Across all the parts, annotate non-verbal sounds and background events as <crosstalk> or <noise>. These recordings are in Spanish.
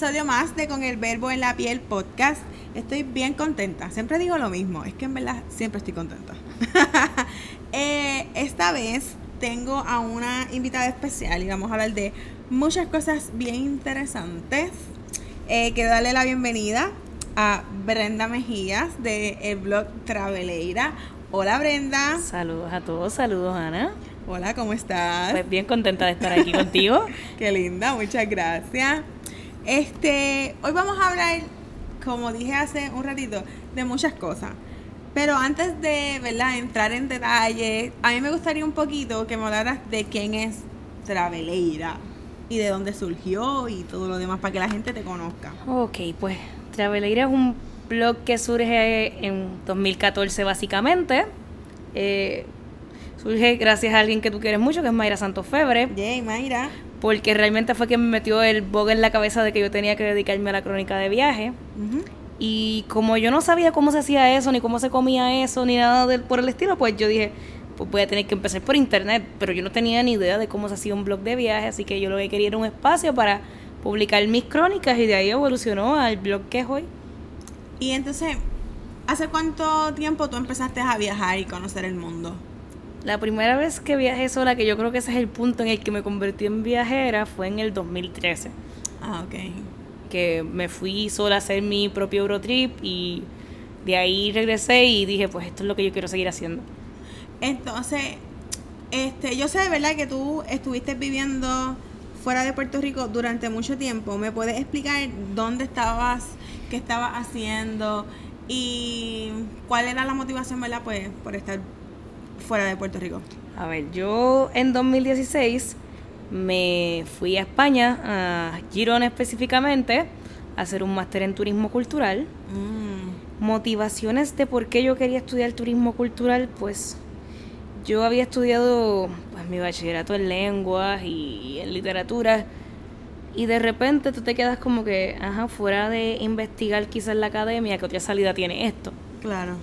Episodio más de Con el Verbo en la Piel podcast. Estoy bien contenta. Siempre digo lo mismo. Es que en verdad siempre estoy contenta. <laughs> Eh, esta vez tengo a una invitada especial y vamos a hablar de muchas cosas bien interesantes. Eh, quiero darle la bienvenida a Brenda Mejías de el blog Traveleira. Hola Brenda. Saludos a todos, saludos Ana. Hola, ¿cómo estás? Pues bien contenta de estar aquí contigo. <laughs> Qué linda, muchas gracias. Este, hoy vamos a hablar, como dije hace un ratito, de muchas cosas. Pero antes de, ¿verdad?, entrar en detalle, a mí me gustaría un poquito que me hablaras de quién es Traveleira y de dónde surgió y todo lo demás para que la gente te conozca. Ok, pues Traveleira es un blog que surge en 2014 básicamente. Eh, surge gracias a alguien que tú quieres mucho, que es Mayra Santos Febre. Yay, Mayra. Porque realmente fue quien me metió el blog en la cabeza de que yo tenía que dedicarme a la crónica de viaje. Y como yo no sabía cómo se hacía eso, ni cómo se comía eso, ni nada del, por el estilo, pues yo dije, pues voy a tener que empezar por internet. Pero yo no tenía ni idea de cómo se hacía un blog de viaje, así que yo lo que quería era un espacio para publicar mis crónicas y de ahí evolucionó al blog que es hoy. Y entonces, ¿hace cuánto tiempo tú empezaste a viajar y conocer el mundo? La primera vez que viajé sola, que yo creo que ese es el punto en el que me convertí en viajera, fue en el 2013. Ah, ok. Que me fui sola a hacer mi propio Eurotrip y de ahí regresé y dije, pues esto es lo que yo quiero seguir haciendo. Entonces, este, yo sé, ¿verdad? Que tú estuviste viviendo fuera de Puerto Rico durante mucho tiempo. ¿Me puedes explicar dónde estabas, qué estabas haciendo y cuál era la motivación, ¿verdad? Pues por estar fuera de Puerto Rico. A ver, yo en 2016 me fui a España, a Girona específicamente, a hacer un máster en turismo cultural. Mm, Motivaciones de por qué yo quería estudiar turismo cultural, pues yo había estudiado pues, mi bachillerato en lenguas y en literatura y de repente tú te quedas como que, ajá, fuera de investigar quizás la academia, ¿qué otra salida tiene esto? claro.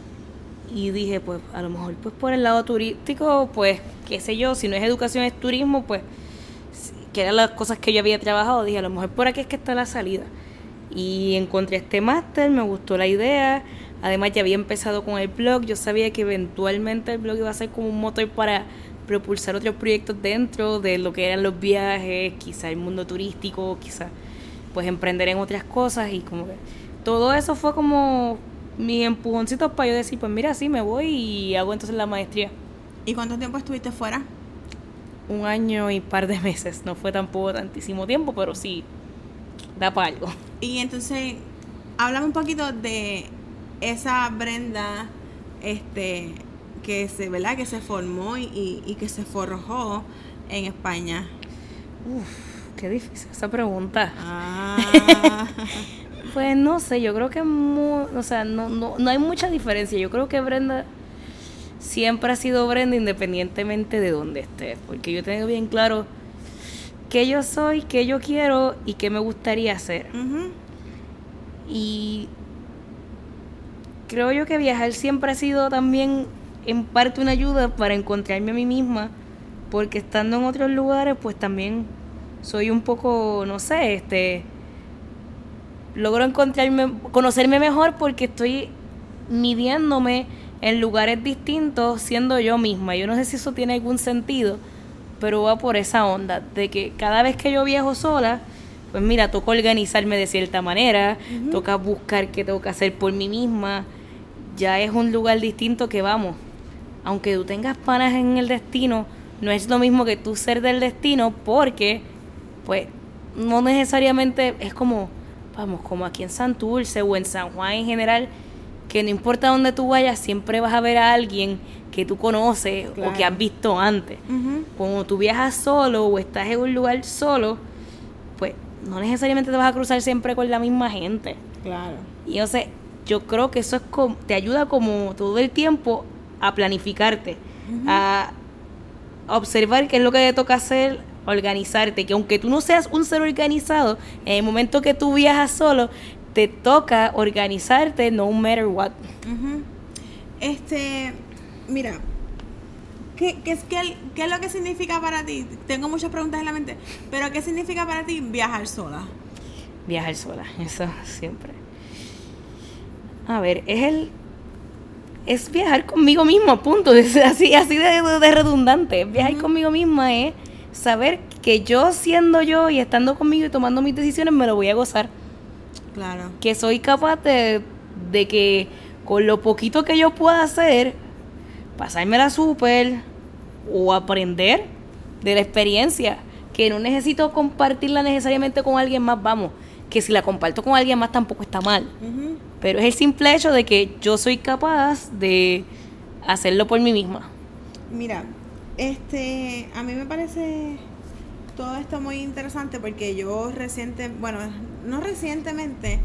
Y dije, pues a lo mejor pues por el lado turístico, pues qué sé yo, si no es educación es turismo, pues que eran las cosas que yo había trabajado, dije, a lo mejor por aquí es que está la salida. Y encontré este máster, me gustó la idea, además ya había empezado con el blog, yo sabía que eventualmente el blog iba a ser como un motor para propulsar otros proyectos dentro de lo que eran los viajes, quizá el mundo turístico, quizá pues emprender en otras cosas y como que todo eso fue como mis empujoncitos para yo decir, pues mira, sí, me voy y hago entonces la maestría. ¿Y cuánto tiempo estuviste fuera? Un año y par de meses, no fue tampoco tantísimo tiempo, pero sí, da para algo. Y entonces, háblame un poquito de esa Brenda, este, que se, ¿verdad? Que se formó y, y- y que se forjó en España. Uf, qué difícil esa pregunta. Ah, <laughs> Pues no sé, yo creo que mu- o sea, no, no, no hay mucha diferencia. Yo creo que Brenda siempre ha sido Brenda independientemente de dónde esté. Porque yo tengo bien claro qué yo soy, qué yo quiero y qué me gustaría hacer. Y creo yo que viajar siempre ha sido también en parte una ayuda para encontrarme a mí misma, porque estando en otros lugares, pues también soy un poco, no sé, este logro encontrarme, conocerme mejor porque estoy midiéndome en lugares distintos siendo yo misma. Yo no sé si eso tiene algún sentido, pero va por esa onda de que cada vez que yo viajo sola, pues mira, toca organizarme de cierta manera, toca buscar qué tengo que hacer por mí misma. Ya es un lugar distinto que vamos. Aunque tú tengas panas en el destino, no es lo mismo que tú ser del destino porque, pues, no necesariamente es como, vamos, como aquí en Santurce o en San Juan en general, que no importa dónde tú vayas, siempre vas a ver a alguien que tú conoces o que has visto antes. ujú. Cuando tú viajas solo o estás en un lugar solo, pues no necesariamente te vas a cruzar siempre con la misma gente. Claro. Y sea, yo creo que eso es como, te ayuda como todo el tiempo a planificarte, a observar qué es lo que te toca hacer, organizarte, que aunque tú no seas un ser organizado, en el momento que tú viajas solo, te toca organizarte no matter what. Este, mira, ¿qué, qué, es- qué- qué es lo que significa para ti? Tengo muchas preguntas en la mente, pero ¿qué significa para ti viajar sola? Viajar sola, <laughs> eso siempre. A ver, es el es viajar conmigo mismo, punto. Es <laughs> así, así de, de redundante. Viajar conmigo misma es saber que yo siendo yo y estando conmigo y tomando mis decisiones me lo voy a gozar. Claro. Que soy capaz de, de que con lo poquito que yo pueda hacer, pasármela súper o aprender de la experiencia. Que no necesito compartirla necesariamente con alguien más, vamos. Que si la comparto con alguien más tampoco está mal. Pero es el simple hecho de que yo soy capaz de hacerlo por mí misma. Mira, este, a mí me parece todo esto muy interesante porque yo reciente, bueno, no recientemente,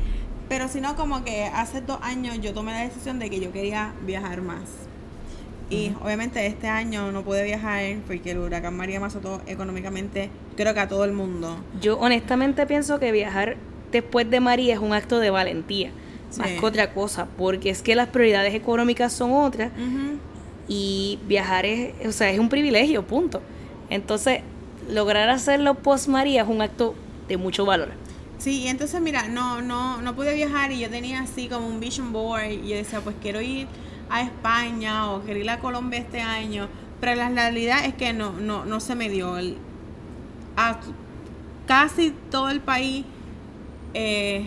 pero sino como que hace dos años yo tomé la decisión de que yo quería viajar más. Y obviamente este año no pude viajar porque el huracán María me azotó económicamente, creo que a todo el mundo. Yo honestamente pienso que viajar después de María es un acto de valentía, más Sí. que otra cosa, porque es que las prioridades económicas son otras Ujú. Y viajar es, o sea, es un privilegio, punto. Entonces, lograr hacerlo post María es un acto de mucho valor. Sí, y entonces mira, no, no, no pude viajar y yo tenía así como un vision board y yo decía, pues quiero ir a España o quiero ir a Colombia este año, pero la realidad es que no, no, no se me dio. El- a casi todo el país eh,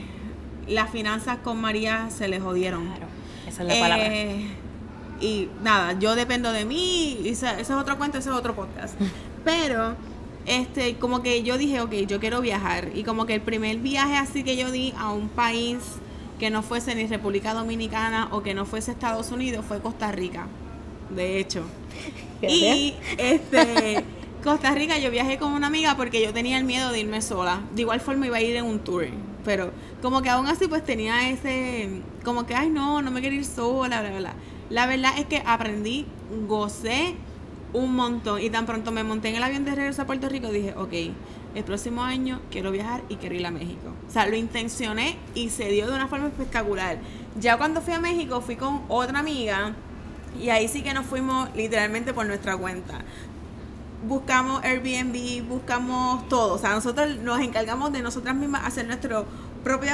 las finanzas con María se le jodieron. Claro, esa es la palabra. Y nada, yo dependo de mí, y ese, ese es otro cuento, ese es otro podcast. <laughs> Pero, este, como que yo dije, ok, yo quiero viajar. Y como que el primer viaje así que yo di a un país que no fuese ni República Dominicana o que no fuese Estados Unidos fue Costa Rica. De hecho. Y este Costa Rica yo viajé con una amiga porque yo tenía el miedo de irme sola. De igual forma iba a ir en un tour, pero como que aún así pues tenía ese como que ay no, no me quiero ir sola, bla bla. bla. La verdad es que aprendí, gocé un montón y tan pronto me monté en el avión de regreso a Puerto Rico dije, ok, el próximo año quiero viajar y quiero ir a México. O sea, lo intencioné y se dio de una forma espectacular. Ya cuando fui a México fui con otra amiga y ahí sí que nos fuimos literalmente por nuestra cuenta. Buscamos Airbnb, buscamos todo. O sea, nosotros nos encargamos de nosotras mismas hacer nuestro propio,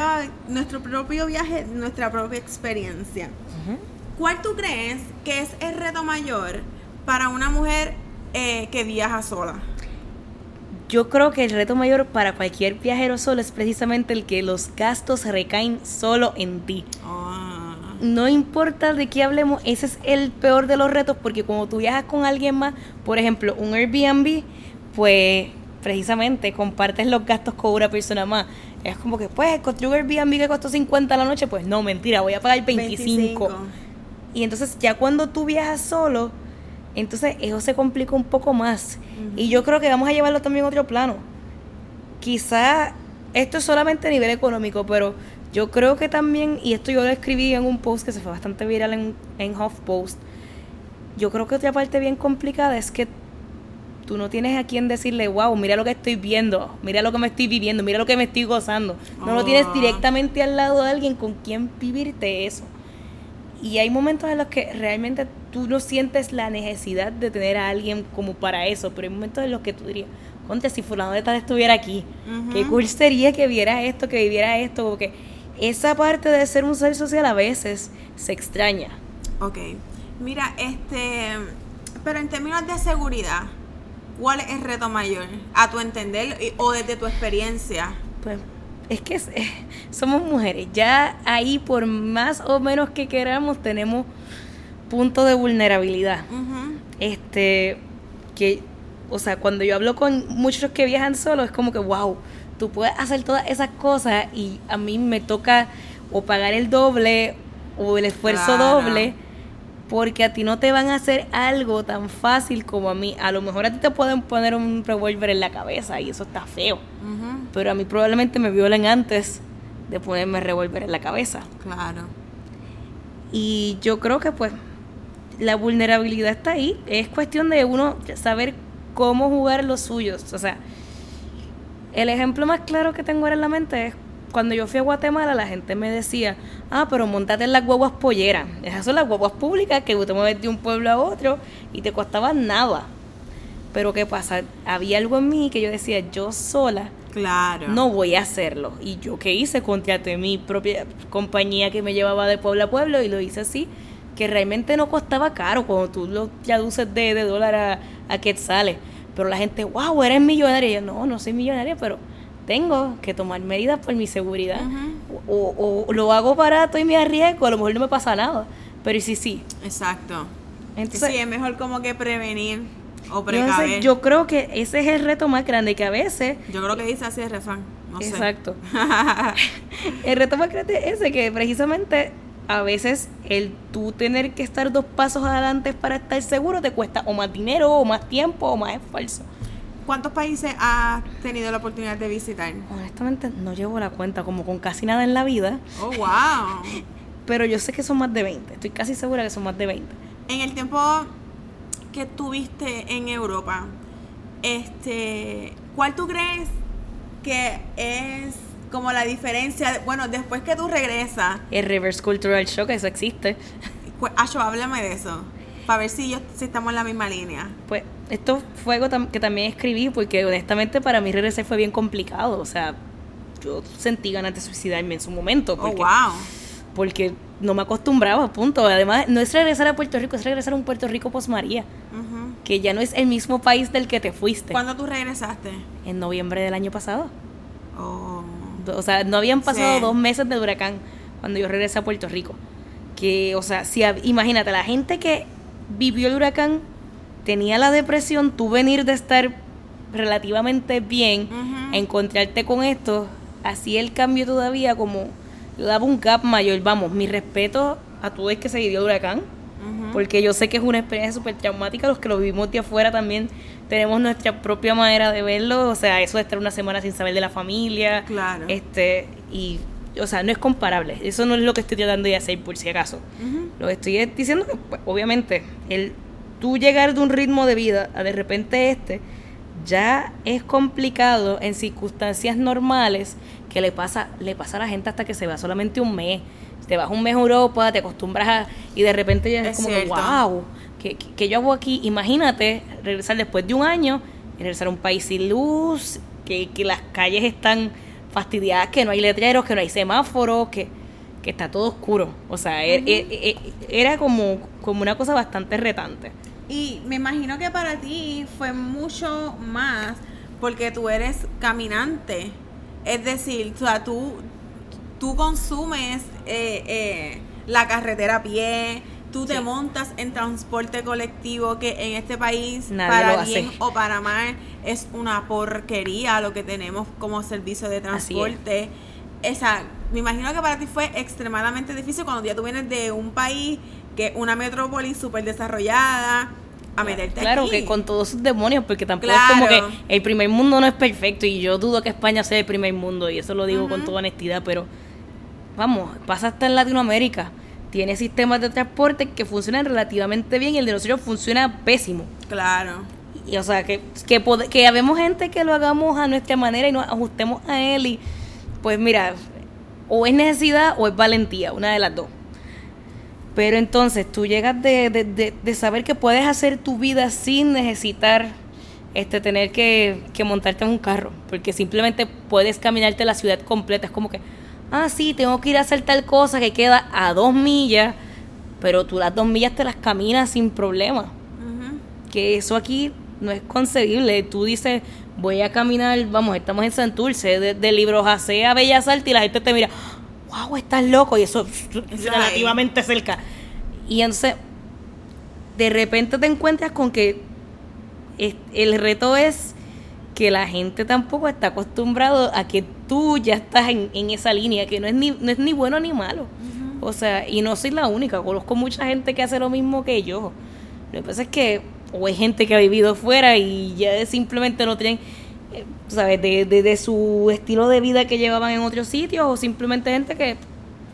nuestro propio viaje, nuestra propia experiencia. ¿Cuál tú crees que es el reto mayor para una mujer eh, que viaja sola? Yo creo que el reto mayor para cualquier viajero solo es precisamente el que los gastos recaen solo en ti. Ah, No importa de qué hablemos, ese es el peor de los retos porque cuando tú viajas con alguien más, por ejemplo, un Airbnb, pues precisamente compartes los gastos con una persona más. Es como que, pues, encontré un Airbnb que costó 50 a la noche, pues no, mentira, voy a pagar 25. Y entonces ya cuando tú viajas solo, entonces eso se complica un poco más. Y yo creo que vamos a llevarlo también a otro plano. Quizá esto es solamente a nivel económico, pero yo creo que también, y esto yo lo escribí en un post que se fue bastante viral en, en HuffPost, yo creo que otra parte bien complicada es que tú no tienes a quien decirle, wow, mira lo que estoy viendo, mira lo que me estoy viviendo, mira lo que me estoy gozando. No lo tienes Ah. directamente al lado de alguien con quien vivirte eso. Y hay momentos en los que realmente tú no sientes la necesidad de tener a alguien como para eso, pero hay momentos en los que tú dirías, contra, si fulano de tal estuviera aquí, qué cool sería que viera esto, que viviera esto, porque esa parte de ser un ser social a veces se extraña. Ok. Mira, este. Pero en términos de seguridad, ¿cuál es el reto mayor? A tu entender y- o desde tu experiencia. Pues es que eh, somos mujeres, ya ahí por más o menos que queramos tenemos puntos de vulnerabilidad. Este que o sea cuando yo hablo con muchos que viajan solos es como que wow tú puedes hacer todas esas cosas y a mí me toca o pagar el doble o el esfuerzo Claro. doble porque a ti no te van a hacer algo tan fácil como a mí. A lo mejor a ti te pueden poner un revólver en la cabeza y eso está feo. Pero a mí probablemente me violen antes de ponerme revólver en la cabeza. Claro. Y yo creo que pues la vulnerabilidad está ahí. Es cuestión de uno saber cómo jugar los suyos. O sea, el ejemplo más claro que tengo ahora en la mente es cuando yo fui a Guatemala, la gente me decía, ah, pero montate en las guaguas polleras. Esas son las guaguas públicas que te mueves de un pueblo a otro y te costaban nada. Pero ¿qué pasa? Había algo en mí que yo decía, yo sola Claro. no voy a hacerlo. Y yo qué hice, contraté mi propia compañía que me llevaba de pueblo a pueblo y lo hice así, que realmente no costaba caro cuando tú lo traduces de, de dólar a, a quetzales. Pero la gente, wow, eres millonaria. Y yo, no, no soy millonaria, pero tengo que tomar medidas por mi seguridad. O, o lo hago barato y me arriesgo, a lo mejor no me pasa nada. Pero y sí, sí. Exacto. Entonces, sí, es mejor como que prevenir o precaver. sé, yo creo que ese es el reto más grande que a veces Yo creo que dice así el refrán. No sé. Exacto. <laughs> el reto más grande es ese, que precisamente a veces el tú tener que estar dos pasos adelante para estar seguro te cuesta o más dinero, o más tiempo, o más esfuerzo. ¿Cuántos países has tenido la oportunidad de visitar? Honestamente no llevo la cuenta como con casi nada en la vida, Oh, wow. <laughs> pero yo sé que son más de 20. Estoy casi segura que son más de 20. En el tiempo que tuviste en Europa, este, ¿cuál tú crees que es como la diferencia? bueno, después que tú regresas, El Reverse Cultural Shock, eso existe. cu- Acho, háblame de eso, para ver si, yo, si estamos en la misma línea. Pues esto fue algo tam- que también escribí porque honestamente para mí regresar fue bien complicado. O sea, yo sentí ganas de suicidarme en su momento. Oh, Porque, wow. porque no me acostumbraba, punto. Además, no es regresar a Puerto Rico, es regresar a un Puerto Rico post María, Ujú. que ya no es el mismo país del que te fuiste. ¿Cuándo tú regresaste? En noviembre del año pasado. Oh. O sea, no habían pasado Sí. dos meses del huracán cuando yo regresé a Puerto Rico. Que, o sea, si imagínate, la gente que vivió el huracán tenía la depresión, tú venir de estar relativamente bien, encontrarte con esto, así el cambio todavía como yo daba un gap mayor. Vamos, mi respeto a todo el que se vivió el huracán, porque yo sé que es una experiencia súper traumática, los que lo vivimos de afuera también tenemos nuestra propia manera de verlo, o sea, eso de estar una semana sin saber de la familia, Claro. este, y, o sea, no es comparable, eso no es lo que estoy tratando de hacer por si acaso. Lo que estoy es diciendo que, pues, obviamente, el tú llegar de un ritmo de vida a de repente este, ya es complicado en circunstancias normales que le pasa, le pasa a la gente hasta que se va solamente un mes. Te vas un mes a Europa, te acostumbras a, y de repente ya es, Es como que, wow, ¿qué, qué- yo hago aquí? Imagínate regresar después de un año, y regresar a un país sin luz, que, que las calles están fastidiadas, que no hay letreros, que no hay semáforos, que, que está todo oscuro. O sea, er- er- er- era como, como una cosa bastante retante. Y me imagino que para ti fue mucho más porque tú eres caminante. Es decir, o sea, tú, tú consumes eh, eh, la carretera a pie, tú te montas en transporte colectivo que en este país, Nadie para bien o para mal, es una porquería lo que tenemos como servicio de es. transporte. Esa, me imagino que para ti fue extremadamente difícil cuando ya tú vienes de un país que una metrópoli súper desarrollada a meterte Claro, aquí. que con todos sus demonios, porque tampoco es como que el primer mundo no es perfecto y yo dudo que España sea el primer mundo y eso lo digo con toda honestidad, pero vamos, pasa hasta en Latinoamérica. Tiene sistemas de transporte que funcionan relativamente bien y el de nosotros funciona pésimo. Claro. Y, o sea, que, que, que habemos gente que lo hagamos a nuestra manera y nos ajustemos a él y pues mira, o es necesidad o es valentía, una de las dos. Pero entonces tú llegas de, de, de- de saber que puedes hacer tu vida sin necesitar este tener que, que montarte en un carro, porque simplemente puedes caminarte la ciudad completa. Es como que, ah, sí, tengo que ir a hacer tal cosa que queda a dos millas, pero tú las dos millas te las caminas sin problema Ujú. que eso aquí no es concebible. Tú dices, voy a caminar, vamos, estamos en Santurce, de, de Libro Jacé a Bellas Artes y la gente te mira, wow, estás loco, y eso es Eso relativamente cerca. Y entonces, de repente te encuentras con que el reto es que la gente tampoco está acostumbrado a que tú ya estás en, en esa línea, que no es ni, no es ni bueno ni malo. O sea, y no soy la única, conozco mucha gente que hace lo mismo que yo. Lo que pasa es que o hay gente que ha vivido fuera y ya simplemente no tienen, ¿sabes? De, de, de su estilo de vida que llevaban en otros sitios o simplemente gente que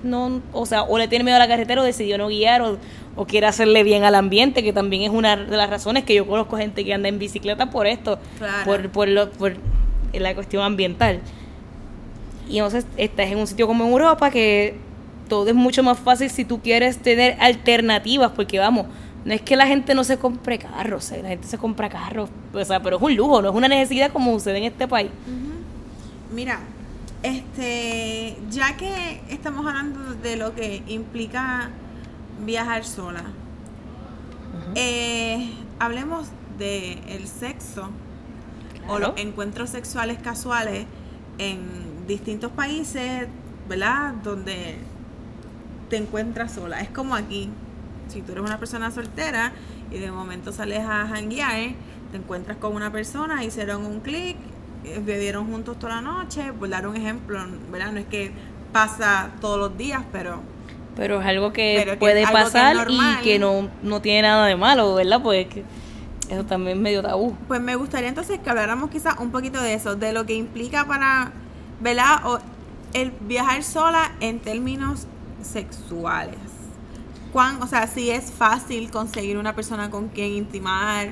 no, o sea, o le tiene miedo a la carretera o decidió no guiar o, o quiere hacerle bien al ambiente, que también es una de las razones que yo conozco gente que anda en bicicleta por esto, Claro. por, por, lo, por la cuestión ambiental. Y entonces estás en un sitio como en Europa que todo es mucho más fácil si tú quieres tener alternativas, porque vamos, no es que la gente no se compre carros, la gente se compra carros, o sea, pero es un lujo, no es una necesidad como sucede en este país. Mira, este, ya que estamos hablando de lo que implica viajar sola, eh, hablemos de el sexo o los encuentros sexuales casuales en distintos países, ¿verdad? Donde te encuentras sola. Es como aquí. Si tú eres una persona soltera y de momento sales a janguear, te encuentras con una persona, hicieron un clic, eh, bebieron juntos toda la noche, por dar un ejemplo, ¿verdad? No es que pasa todos los días, pero Pero es algo que puede algo pasar y que no, no tiene nada de malo, ¿verdad? Pues que eso también es medio tabú. Pues me gustaría entonces que habláramos quizás un poquito de eso, de lo que implica para, ¿verdad? O el viajar sola en términos sexuales. ¿Cuán, o sea, si es fácil conseguir una persona con quien intimar?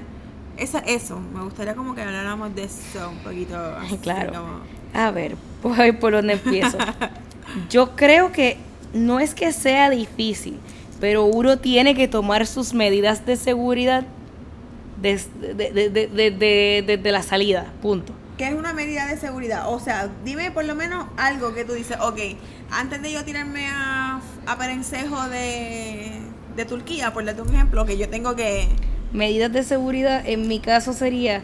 Eso, eso, me gustaría como que habláramos de eso un poquito. así Claro. como- A ver, pues por dónde empiezo. <laughs> Yo creo que no es que sea difícil, pero uno tiene que tomar sus medidas de seguridad desde de, de- de- de- de- desde la salida, punto. ¿Qué es una medida de seguridad? O sea, dime por lo menos algo que tú dices, ok, antes de yo tirarme a, a Perencejo de, de Turquía, por darte un ejemplo, que yo tengo que... Medidas de seguridad, en mi caso sería,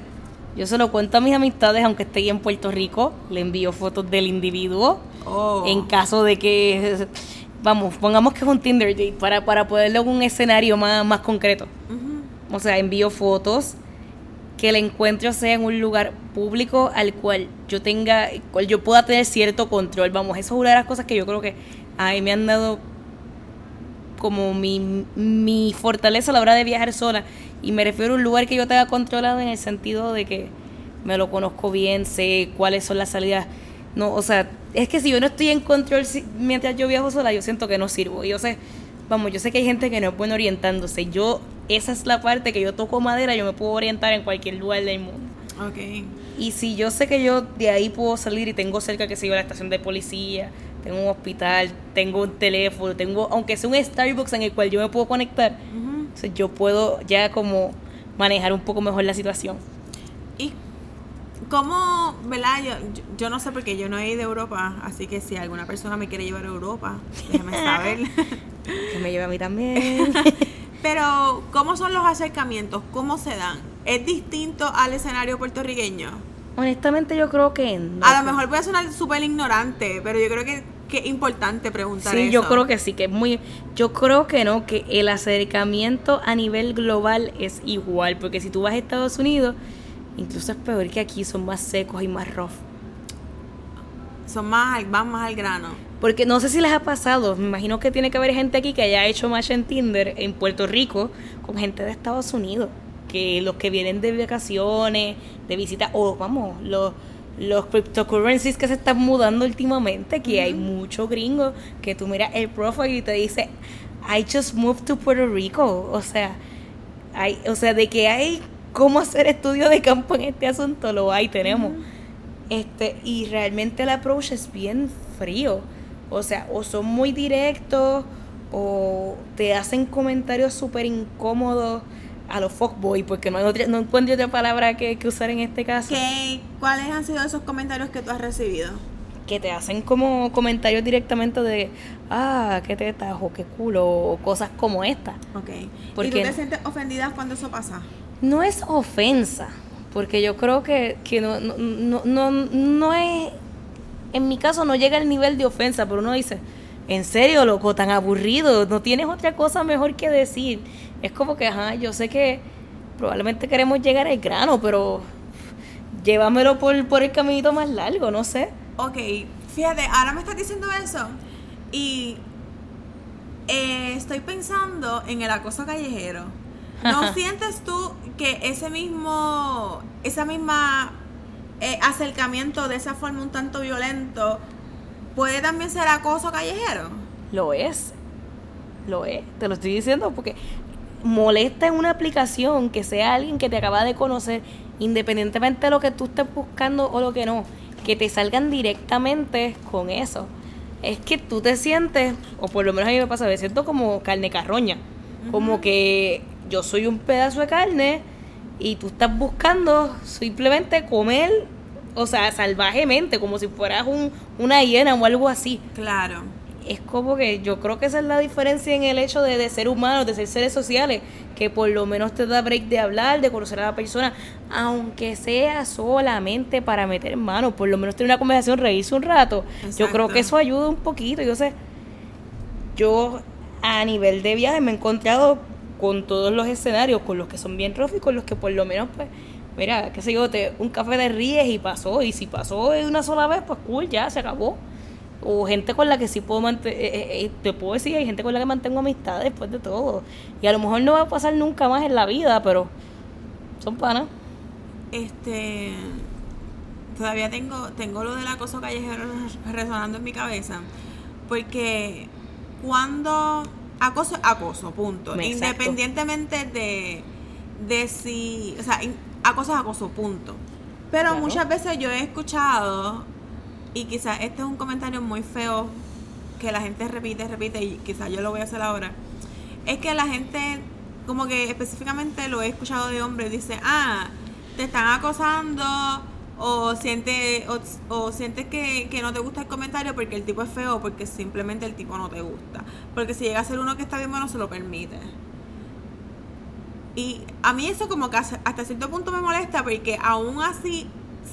yo se lo cuento a mis amistades, aunque esté en Puerto Rico, le envío fotos del individuo, Oh. en caso de que, vamos, pongamos que es un Tinder date, para, para poderlo en un escenario más, más concreto. O sea, envío fotos, que el encuentro sea en un lugar público al cual yo tenga, cual yo pueda tener cierto control. Vamos, eso es una de las cosas que yo creo que a mí me han dado como mi, mi fortaleza a la hora de viajar sola. Y me refiero a un lugar que yo tenga controlado en el sentido de que me lo conozco bien, sé cuáles son las salidas. No, o sea, es que si yo no estoy en control mientras yo viajo sola, yo siento que no sirvo. Y yo sé, vamos, yo sé que hay gente que no es buena orientándose. Yo, esa es la parte que yo toco madera, yo me puedo orientar en cualquier lugar del mundo. Ok. Y si yo sé que yo de ahí puedo salir y tengo cerca, que sé yo, la estación de policía, tengo un hospital, tengo un teléfono, tengo, aunque sea un Starbucks en el cual yo me puedo conectar, entonces yo puedo ya como manejar un poco mejor la situación. ¿Y cómo, verdad? Yo, yo, yo no sé porque yo no he ido a Europa, así que si alguna persona me quiere llevar a Europa, déjame saber. <laughs> Que me lleva a mí también. <laughs> Pero, ¿cómo son los acercamientos? ¿Cómo se dan? ¿Es distinto al escenario puertorriqueño? Honestamente yo creo que no. A lo mejor voy a sonar súper ignorante, pero yo creo que, que es importante preguntar Sí, eso. yo creo que sí, que es muy... Yo creo que no, que el acercamiento a nivel global es igual, porque si tú vas a Estados Unidos, incluso es peor que aquí, son más secos y más rough. Son más, van más al grano. Porque no sé si les ha pasado, me imagino que tiene que haber gente aquí que haya hecho match en Tinder en Puerto Rico con gente de Estados Unidos, que los que vienen de vacaciones, de visita, o vamos, los, los cryptocurrencies que se están mudando últimamente, que hay mucho gringo que tú miras el profile y te dice, I just moved to Puerto Rico, o sea, hay, o sea, de que hay cómo hacer estudio de campo en este asunto, lo hay, tenemos. Este, y realmente el approach es bien frío. O sea, o son muy directos o te hacen comentarios súper incómodos a los fuckboy, porque no, hay otra, no encuentro otra palabra que, que usar en este caso. ¿Qué, ¿Cuáles han sido esos comentarios que tú has recibido? Que te hacen como comentarios directamente de, ah, qué tetas o qué culo, o cosas como esta. Ok. ¿Por ¿Y tú te sientes ofendida cuando eso pasa? No es ofensa, porque yo creo que, que no, no, no, no, no es, en mi caso no llega al nivel de ofensa, pero uno dice, en serio, loco, tan aburrido, no tienes otra cosa mejor que decir. Es como que, ajá, yo sé que probablemente queremos llegar al grano, pero llévamelo por, por el caminito más largo, no sé. Ok, fíjate, ahora me estás diciendo eso y eh, estoy pensando en el acoso callejero. ¿No sientes tú que ese mismo, esa misma eh, acercamiento de esa forma un tanto violento puede también ser acoso callejero? Lo es. Lo es. Te lo estoy diciendo porque molesta en una aplicación que sea alguien que te acaba de conocer, independientemente de lo que tú estés buscando o lo que no, que te salgan directamente con eso. Es que tú te sientes, o por lo menos a mí me pasa, me siento como carne carroña. Como que yo soy un pedazo de carne y tú estás buscando simplemente comer, o sea, salvajemente, como si fueras un, una hiena o algo así. Claro. Es como que yo creo que esa es la diferencia en el hecho de, de ser humanos, de ser seres sociales, que por lo menos te da break de hablar, de conocer a la persona, aunque sea solamente para meter mano, por lo menos tener una conversación, reírse un rato. Yo creo que eso ayuda un poquito. Yo sé, yo a nivel de viaje me he encontrado con todos los escenarios, con los que son bien rojos y con los que por lo menos, pues, mira, qué sé yo, te, un café de ríes y pasó, y si pasó una sola vez, pues cool, ya se acabó. O gente con la que sí puedo mantener, eh, eh, eh, te puedo decir, hay gente con la que mantengo amistad después de todo. Y a lo mejor no va a pasar nunca más en la vida, pero son panas. Este, todavía tengo, tengo lo del acoso callejero resonando en mi cabeza, porque cuando acoso acoso, punto. Independientemente de, de si, o sea, acoso es acoso, punto. Pero muchas veces yo he escuchado, y quizás este es un comentario muy feo que la gente repite, repite, y quizás yo lo voy a hacer ahora, es que la gente, como que específicamente lo he escuchado de hombres, dice, ah, te están acosando o sientes o, sientes que, no te gusta el comentario porque el tipo es feo porque simplemente el tipo no te gusta. Porque si llega a ser uno que está bien bueno, se lo permite. Y a mí eso como que hasta cierto punto me molesta porque aún así,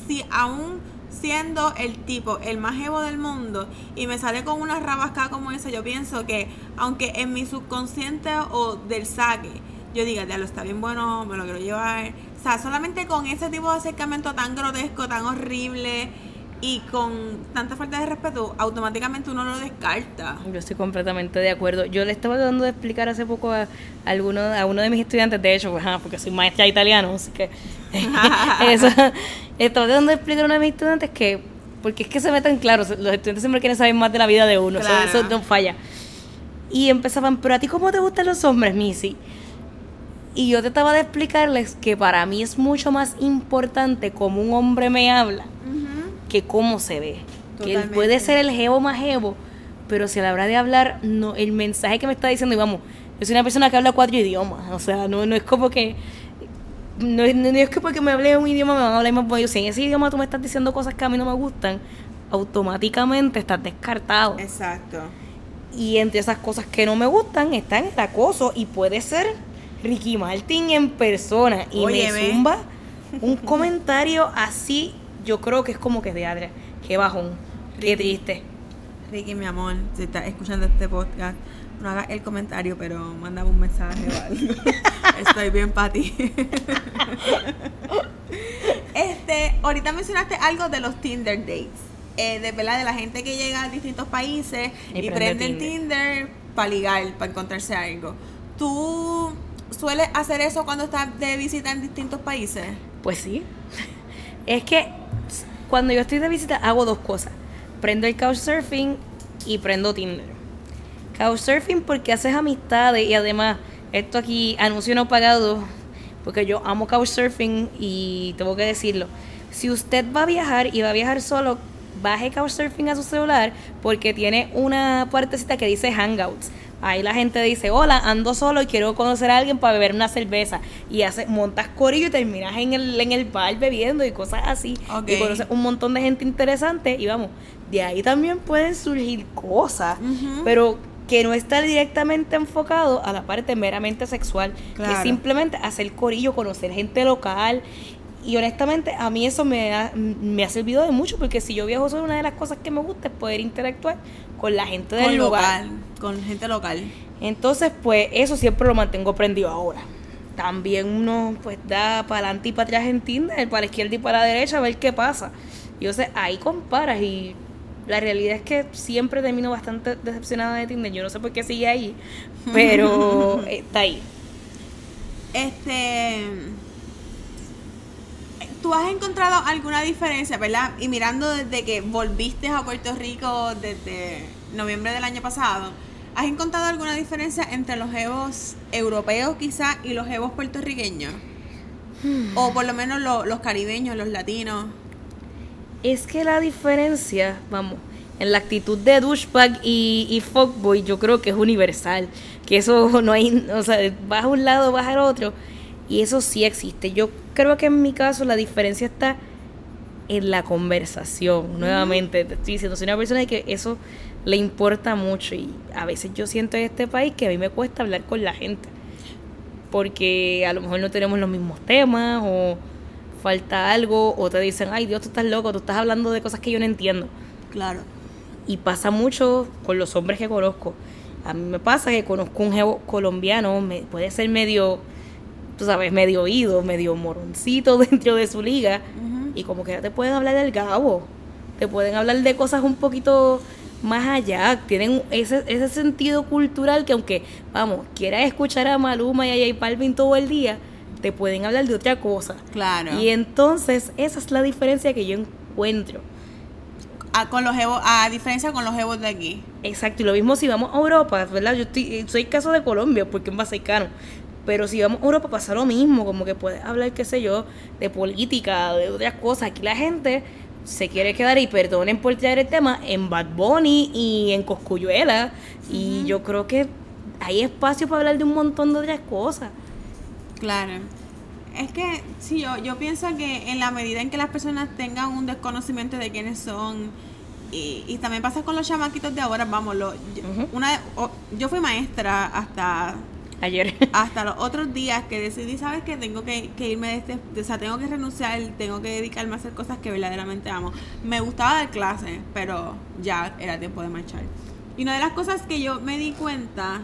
si aún siendo el tipo el más evo del mundo y me sale con una rabasca como esa, yo pienso que aunque en mi subconsciente o del saque yo diga, ya lo está bien bueno, me lo quiero llevar, o sea, solamente con ese tipo de acercamiento tan grotesco, tan horrible y con tanta falta de respeto, automáticamente uno lo descarta. Yo estoy completamente de acuerdo. Yo le estaba dando de explicar hace poco a, alguno, a uno de mis estudiantes, de hecho, pues, porque soy maestra italiano, así que <laughs> <laughs> eso. estaba dando de explicar a uno de mis estudiantes que, porque es que se meten claro, los estudiantes siempre quieren saber más de la vida de uno, eso, no falla. Y empezaban, pero a ti cómo te gustan los hombres, Missy? Y yo trataba de explicarles que para mí es mucho más importante cómo un hombre me habla que cómo se ve. Que él puede ser el jevo más jevo, pero si a la hora de hablar, no, el mensaje que me está diciendo, y vamos, yo soy una persona que habla cuatro idiomas, o sea, no, no es como que no, es que porque me hable un idioma me van a hablar más bueno. Si en ese idioma tú me estás diciendo cosas que a mí no me gustan, automáticamente estás descartado. Exacto. Y entre esas cosas que no me gustan está el acoso y puede ser Ricky Martin en persona y me zumba un comentario así, yo creo que es como que de Adria. Qué bajón, qué triste. Ricky, mi amor, si estás escuchando este podcast, no hagas el comentario, pero mándame un mensaje o algo. <laughs> Estoy bien para ti. este, ahorita mencionaste algo de los Tinder dates. Eh, de verdad, de la gente que llega a distintos países y, prende el Tinder para ligar, para encontrarse algo. ¿Tú ¿Sueles hacer eso cuando estás de visita en distintos países? Pues sí. Es que cuando yo estoy de visita hago dos cosas. Prendo el couchsurfing y prendo Tinder. Couchsurfing porque haces amistades y además, esto aquí, anuncio no pagado, porque yo amo couchsurfing y tengo que decirlo. Si usted va a viajar y va a viajar solo, baje couchsurfing a su celular porque tiene una puertecita que dice Hangouts. Ahí la gente dice, hola, ando solo y quiero conocer a alguien para beber una cerveza. Y hace, montas corillo y terminas en el, en el bar bebiendo y cosas así. Y conoces un montón de gente interesante y vamos, de ahí también pueden surgir cosas, pero que no está directamente enfocado a la parte meramente sexual, que es simplemente hacer corillo, conocer gente local y honestamente a mí eso me ha, me ha servido de mucho porque si yo viajo solo una de las cosas que me gusta es poder interactuar con la gente del lugar. con gente local. Entonces, pues eso siempre lo mantengo prendido ahora. También uno pues da para adelante y para atrás en Tinder, para la izquierda y para la derecha, a ver qué pasa. Y sé, ahí comparas y la realidad es que siempre termino bastante decepcionada de Tinder. Yo no sé por qué sigue ahí, pero <laughs> está ahí. Este. ¿Tú has encontrado alguna diferencia, verdad? Y mirando desde que volviste a Puerto Rico desde noviembre del año pasado, ¿has encontrado alguna diferencia entre los evos europeos quizás y los evos puertorriqueños? O por lo menos los caribeños, los latinos. Es que la diferencia, vamos, en la actitud de douchebag y, y fuckboy yo creo que es universal. Que eso <laughs> no hay, o sea, vas a un lado, vas al otro. Y eso sí existe. Yo creo que en mi caso la diferencia está en la conversación. Nuevamente, te estoy diciendo, soy una persona que eso le importa mucho. Y a veces yo siento en este país que a mí me cuesta hablar con la gente porque a lo mejor no tenemos los mismos temas o falta algo o te dicen, ay Dios, tú estás loco, tú estás hablando de cosas que yo no entiendo. Claro. Y pasa mucho con los hombres que conozco. A mí me pasa que conozco un jevo colombiano, me, puede ser medio, tú sabes, medio oído, medio moroncito <laughs> dentro de su liga, y como que ya te pueden hablar del gabo, te pueden hablar de cosas un poquito más allá, tienen ese, ese sentido cultural que aunque, vamos, quieras escuchar a Maluma y a J Balvin todo el día, te pueden hablar de otra cosa. Claro. Y entonces esa es la diferencia que yo encuentro. A, con los a diferencia con los evos de aquí. Exacto, y lo mismo si vamos a Europa, ¿verdad? Yo estoy, soy caso de Colombia porque es más cercano. Pero si vamos a Europa pasa lo mismo, como que puedes hablar, qué sé yo, de política, de otras cosas. Aquí la gente se quiere quedar, y perdonen por traer el tema, en Bad Bunny y en Coscuyuela. Y yo creo que hay espacio para hablar de un montón de otras cosas. Claro. Es que, sí, yo, yo pienso que en la medida en que las personas tengan un desconocimiento de quiénes son, y, y también pasa con los chamaquitos de ahora, vamos, lo, una, yo fui maestra hasta ayer. <laughs> Hasta los otros días que decidí, ¿sabes qué? Tengo que, irme de este, o sea, tengo que renunciar, tengo que dedicarme a hacer cosas que verdaderamente amo. Me gustaba dar clase, pero ya era tiempo de marchar. Y una de las cosas que yo me di cuenta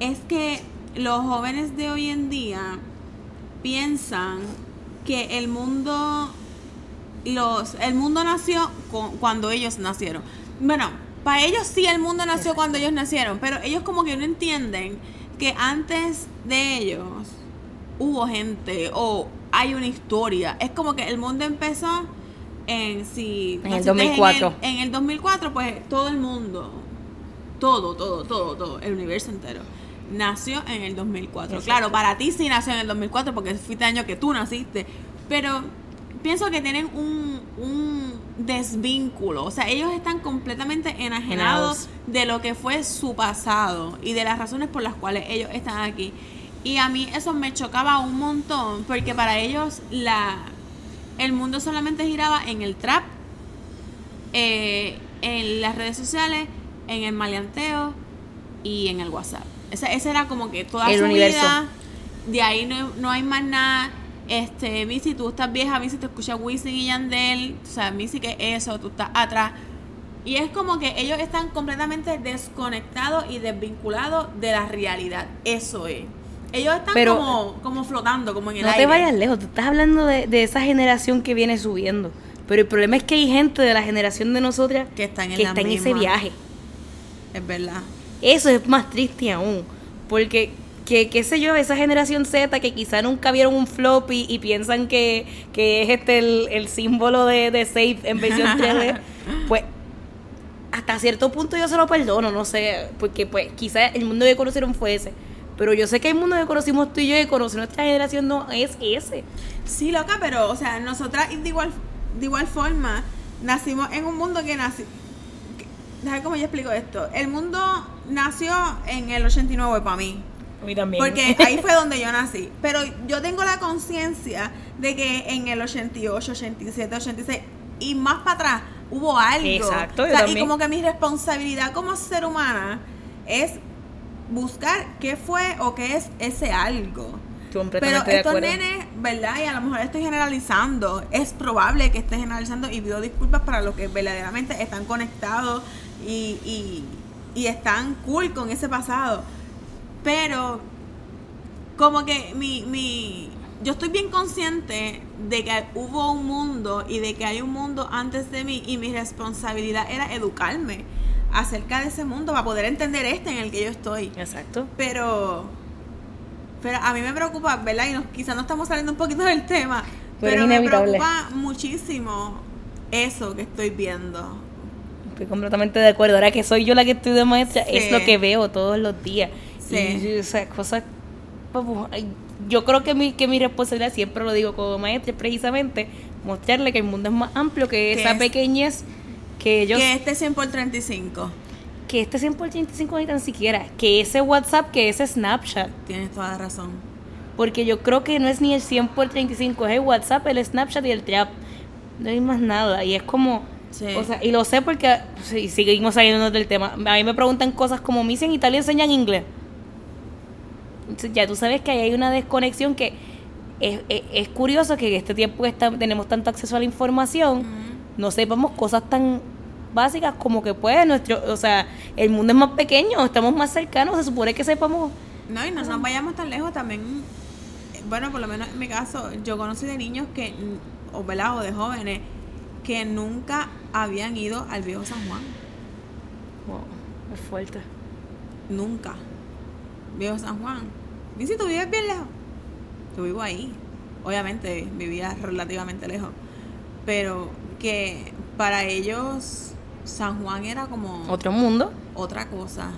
es que los jóvenes de hoy en día piensan que el mundo los el mundo nació cuando ellos nacieron. Bueno, para ellos sí el mundo nació cuando ellos nacieron, pero ellos como que no entienden que antes de ellos hubo gente o hay una historia. Es como que el mundo empezó en si en el 2004. En el, 2004 pues todo el mundo, todo, todo, todo, todo, el universo entero nació en el 2004. Claro, para ti sí nació en el 2004 porque fuiste el año que tú naciste, pero pienso que tienen un, un desvínculo. O sea, ellos están completamente enajenados de lo que fue su pasado y de las razones por las cuales ellos están aquí. Y a mí eso me chocaba un montón porque para ellos la el mundo solamente giraba en el trap, eh, en las redes sociales, en el maleanteo y en el WhatsApp. Esa, era como que toda su vida. De ahí no, no hay más nada este, Missy, tú estás vieja, Missy te escucha Wisin y Yandel, o sea, Missy, que eso? Tú estás atrás. Y es como que ellos están completamente desconectados y desvinculados de la realidad. Eso es. Ellos están como, como flotando, como en el aire. No te vayas lejos, tú estás hablando de, de, esa generación que viene subiendo. Pero el problema es que hay gente de la generación de nosotras que está en, está en ese viaje. Es verdad. Eso es más triste aún. Porque que qué sé yo, esa generación Z que quizá nunca vieron un floppy y piensan que, es este el, símbolo de, de Safe en versión <laughs> 3D, pues hasta cierto punto yo se lo perdono, no sé, porque pues quizá el mundo que conocieron fue ese. Pero yo sé que el mundo que conocimos tú y yo y conocí nuestra generación no es ese. Sí, loca, pero, o sea, nosotras de igual, de igual forma nacimos en un mundo que nació. Déjame cómo yo explico esto. El mundo nació en el 89 para mí. Porque <laughs> ahí fue donde yo nací. Pero yo tengo la conciencia de que en el 88, 87, 86 y más para atrás hubo algo. Exacto. y como que mi responsabilidad como ser humana es buscar qué fue o qué es ese algo. Pero estos nenes, ¿verdad? Y a lo mejor estoy generalizando. Es probable que esté generalizando y pido disculpas para los que verdaderamente están conectados y, y, y están cool con ese pasado pero como que mi, mi, yo estoy bien consciente de que hubo un mundo y de que hay un mundo antes de mí y mi responsabilidad era educarme acerca de ese mundo para poder entender este en el que yo estoy. Exacto. Pero, pero a mí me preocupa, ¿verdad? Y nos, quizás no estamos saliendo un poquito del tema, Pero pero, es me preocupa muchísimo eso que estoy viendo. Estoy completamente de acuerdo. Ahora que soy yo la que estoy de maestra, es Sí. lo que veo todos los días. Sí. Y, o sea, cosas. vamos, yo creo que mi, que mi responsabilidad, siempre lo digo como maestra, es precisamente mostrarle que el mundo es más amplio que Que esa es- pequeñez que ellos. Que este 100 por 35. Que este 100 por 35 ni tan siquiera. Que ese WhatsApp, que ese Snapchat. Tienes toda la razón. Porque yo creo que no es ni el 100 por 35, es el WhatsApp, el Snapchat y el Trap. No hay más nada. Y es como. Sí. O sea, y lo sé porque sí, seguimos saliendo del tema. A mí me preguntan cosas como, ¿me en Italia enseñan inglés? Ya tú sabes que ahí hay una desconexión que es, es- es curioso que en este tiempo que está- tenemos tanto acceso a la información, no sepamos cosas tan básicas como que pues nuestro, o sea, el mundo es más pequeño, estamos más cercanos, se supone que sepamos No, y no nos vayamos tan lejos también. eh, Bueno, por lo menos en mi caso, yo conocí de niños que, o, ¿verdad? o de jóvenes, que nunca habían ido al viejo San Juan. Wow, es fuerte. Nunca. Viejo San Juan. Y si tú vives bien lejos. Yo vivo ahí. Obviamente vivía relativamente lejos. Pero que para ellos San Juan era como Otro mundo. otra cosa.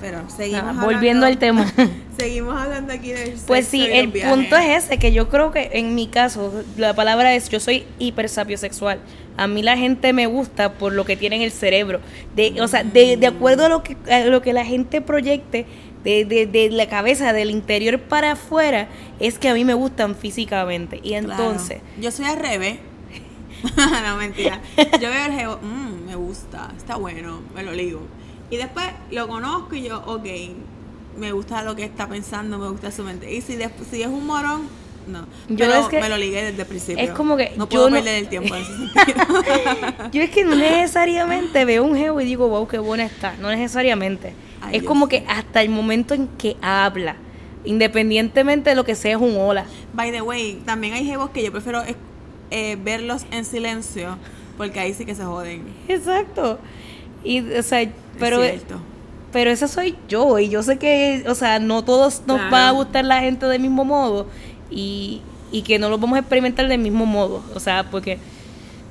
Pero seguimos Nada, hablando- volviendo al tema. <laughs> Seguimos hablando aquí del Pues sí, y el viajes. punto es ese, que yo creo que en mi caso, la palabra es, yo soy hipersapiosexual. A mí la gente me gusta por lo que tiene en el cerebro. De, o sea, de, de acuerdo a lo que, a lo que la gente proyecte, de, de, de la cabeza, del interior para afuera, es que a mí me gustan físicamente. Y Claro. entonces, Yo soy al revés. <laughs> <laughs> no, mentira. Yo veo el geo, "Mm, me gusta, está bueno, me lo ligo. Y después lo conozco y yo, ok, me gusta lo que está pensando, me gusta su mente. Y si, si es un morón, no. Yo Pero es que- me lo ligué desde el principio. es como que No yo puedo no- perder el tiempo en ese sentido. <laughs> yo es que no necesariamente veo un geo y digo, wow, qué buena está. No necesariamente. Ay, es yo como sé. que hasta el momento en que habla, independientemente de lo que sea, es un hola. By the way, también hay jevos que yo prefiero es- eh, verlos en silencio, porque ahí sí que se joden. Exacto. Y, o sea, pero, es cierto. pero esa soy yo. Y yo sé que, o sea, no todos nos Claro. va a gustar la gente del mismo modo. Y, y que no lo vamos a experimentar del mismo modo. O sea, porque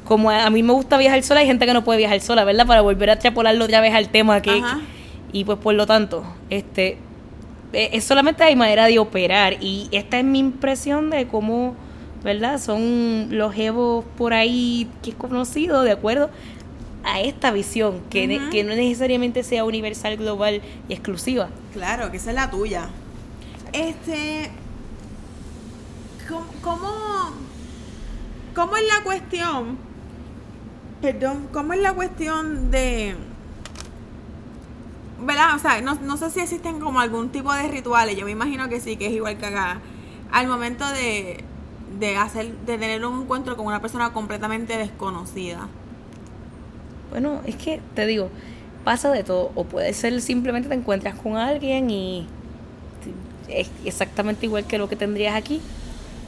como a, a mí me gusta viajar sola, hay gente que no puede viajar sola, ¿verdad? Para volver a extrapolarlo otra vez al tema que... Ajá. Y pues por lo tanto, este... eh, Es solamente hay manera de operar. Y esta es mi impresión de cómo, ¿verdad? Son los jevos por ahí que es conocido, de acuerdo a esta visión, que, ne- que no necesariamente sea universal, global y exclusiva. Claro, que esa es la tuya. Este. ¿Cómo, cómo, es la cuestión? Perdón, ¿cómo es la cuestión de. ¿Verdad? O sea, no, no sé si existen como algún tipo de rituales. Yo me imagino que sí, que es igual que acá. Al momento de, de hacer, de tener un encuentro con una persona completamente desconocida. Bueno, es que te digo, pasa de todo. O puede ser simplemente te encuentras con alguien y es exactamente igual que lo que tendrías aquí.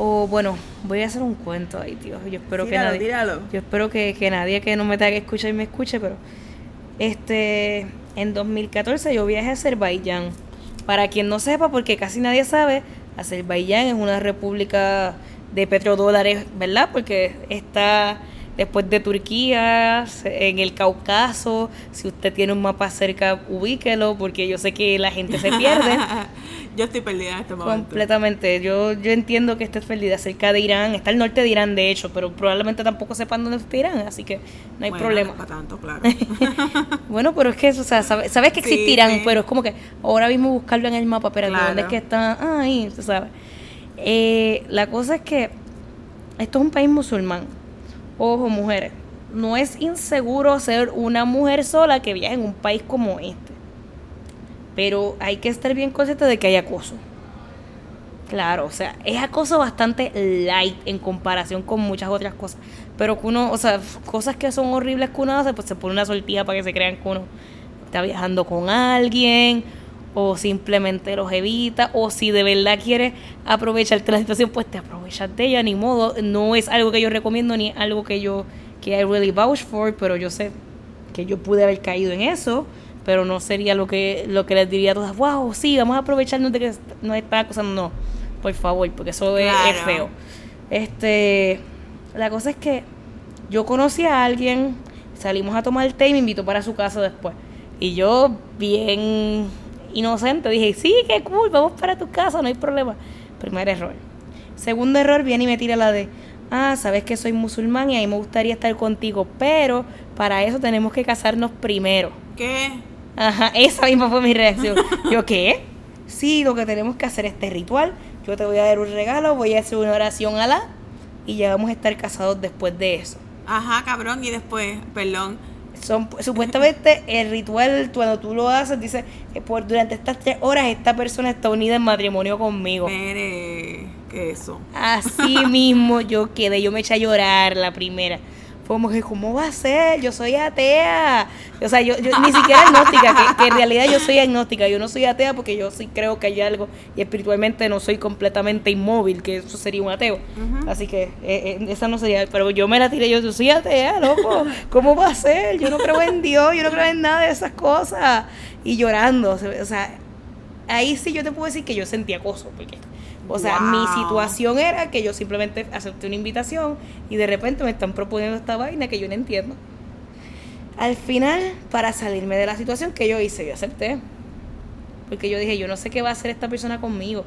O bueno, voy a hacer un cuento ahí, tío. Yo espero que nadie. tíralo. Yo espero que, que nadie que no me tenga que escuchar y me escuche, pero este en 2014 yo viajé a Azerbaiyán. Para quien no sepa, porque casi nadie sabe, Azerbaiyán es una república de petrodólares, ¿verdad? Porque está después de Turquía, se- en el Cáucaso. Si usted tiene un mapa cerca, ubíquelo, porque yo sé que la gente se pierde. <laughs> Yo estoy perdida en este momento. Completamente. Yo, yo entiendo que estés perdida cerca de Irán. Está al norte de Irán, de hecho, pero probablemente tampoco sepan dónde está Irán, así que no hay Bueno, problema. no para tanto, claro. <laughs> Bueno, pero es que, o sea, sabe- sabes, que Sí, existe Irán, sí. pero es como que ahora mismo buscarlo en el mapa, pero Claro. ¿dónde es que está? Ah, ahí, tú sabes. Eh, la cosa es que esto es un país musulmán. Ojo, mujeres. No es inseguro ser una mujer sola que viaje en un país como este. Pero hay que estar bien consciente de que hay acoso. Claro, o sea, es acoso bastante light en comparación con muchas otras cosas. Pero que uno, o sea, cosas que son horribles que uno hace, pues se pone una sortija para que se crean que uno está viajando con alguien. O simplemente los evita, o si de verdad quieres aprovecharte la situación, pues te aprovechas de ella, ni modo. No es algo que yo recomiendo, ni algo que yo, que I really vouch for, pero yo sé que yo pude haber caído en eso, pero no sería lo que, lo que les diría a todas, wow, sí, vamos a aprovecharnos de que nos están acusando. No, por favor, porque eso es, es feo. Este, la cosa es que yo conocí a alguien, salimos a tomar el té y me invitó para su casa después. Y yo, bien inocente, dije, sí, qué cool, vamos para tu casa, no hay problema. Primer error. Segundo error, viene y me tira la de, ah, sabes que soy musulmán y a mí me gustaría estar contigo, pero para eso tenemos que casarnos primero. ¿Qué? Ajá, esa misma fue mi reacción. <laughs> Yo, ¿qué? Sí, lo que tenemos que hacer este ritual. Yo te voy a dar un regalo, voy a hacer una oración a la y ya vamos a estar casados después de eso. Ajá, cabrón, y después, perdón. Son, supuestamente el ritual, cuando tú lo haces, dice que por, durante estas tres horas esta persona está unida en matrimonio conmigo. Que eso. Así mismo yo quedé, yo me eché a llorar la primera como que, ¿cómo va a ser? Yo soy atea. O sea, yo, ni siquiera agnóstica, que, en realidad yo soy agnóstica. Yo no soy atea porque yo sí creo que hay algo y espiritualmente no soy completamente inmóvil, que eso sería un ateo. Así que eh, eh, esa no sería. Pero yo me la tiré, yo, yo soy atea, loco. ¿Cómo va a ser? Yo no creo en Dios, yo no creo en nada de esas cosas. Y llorando. O sea, ahí sí yo te puedo decir que yo sentía acoso, porque o sea, mi situación era que yo simplemente acepté una invitación y de repente me están proponiendo esta vaina que yo no entiendo. Al final, para salirme de la situación que yo hice, yo acepté. Porque yo dije, yo no sé qué va a hacer esta persona conmigo.